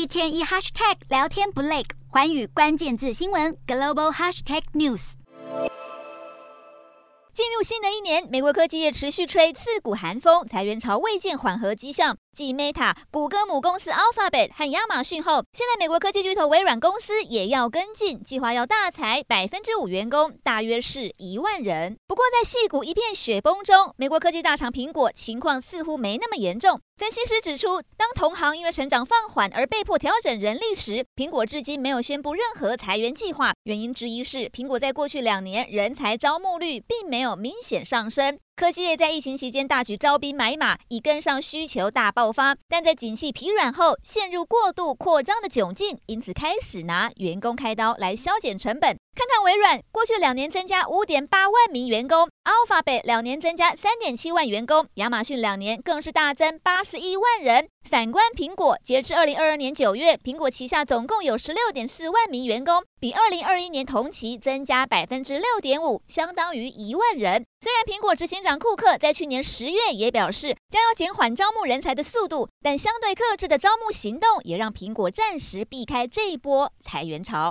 一天一 hashtag 聊天不累，环宇关键字新闻 global hashtag news。进入新的一年，美国科技业持续吹刺骨寒风，裁员潮未见缓和迹象。继 Meta、谷歌母公司 Alphabet 和亚马逊后，现在美国科技巨头微软公司也要跟进，计划要大裁百分之五员工，大约是一万人。不过，在矽谷一片雪崩中，美国科技大厂苹果情况似乎没那么严重。分析师指出，当同行因为成长放缓而被迫调整人力时，苹果至今没有宣布任何裁员计划。原因之一是，苹果在过去两年人才招募率并没有明显上升。科技业在疫情期间大举招兵买马，以跟上需求大爆发，但在景气疲软后陷入过度扩张的窘境，因此开始拿员工开刀来削减成本。看看微软，过去两年增加五点八万名员工；Alphabet 两年增加三点七万员工；亚马逊两年更是大增八十一万人。反观苹果，截至二零二二年九月，苹果旗下总共有十六点四万名员工，比二零二一年同期增加百分之六点五，相当于一万人。虽然苹果执行长库克在去年十月也表示将要减缓招募人才的速度，但相对克制的招募行动也让苹果暂时避开这一波裁员潮。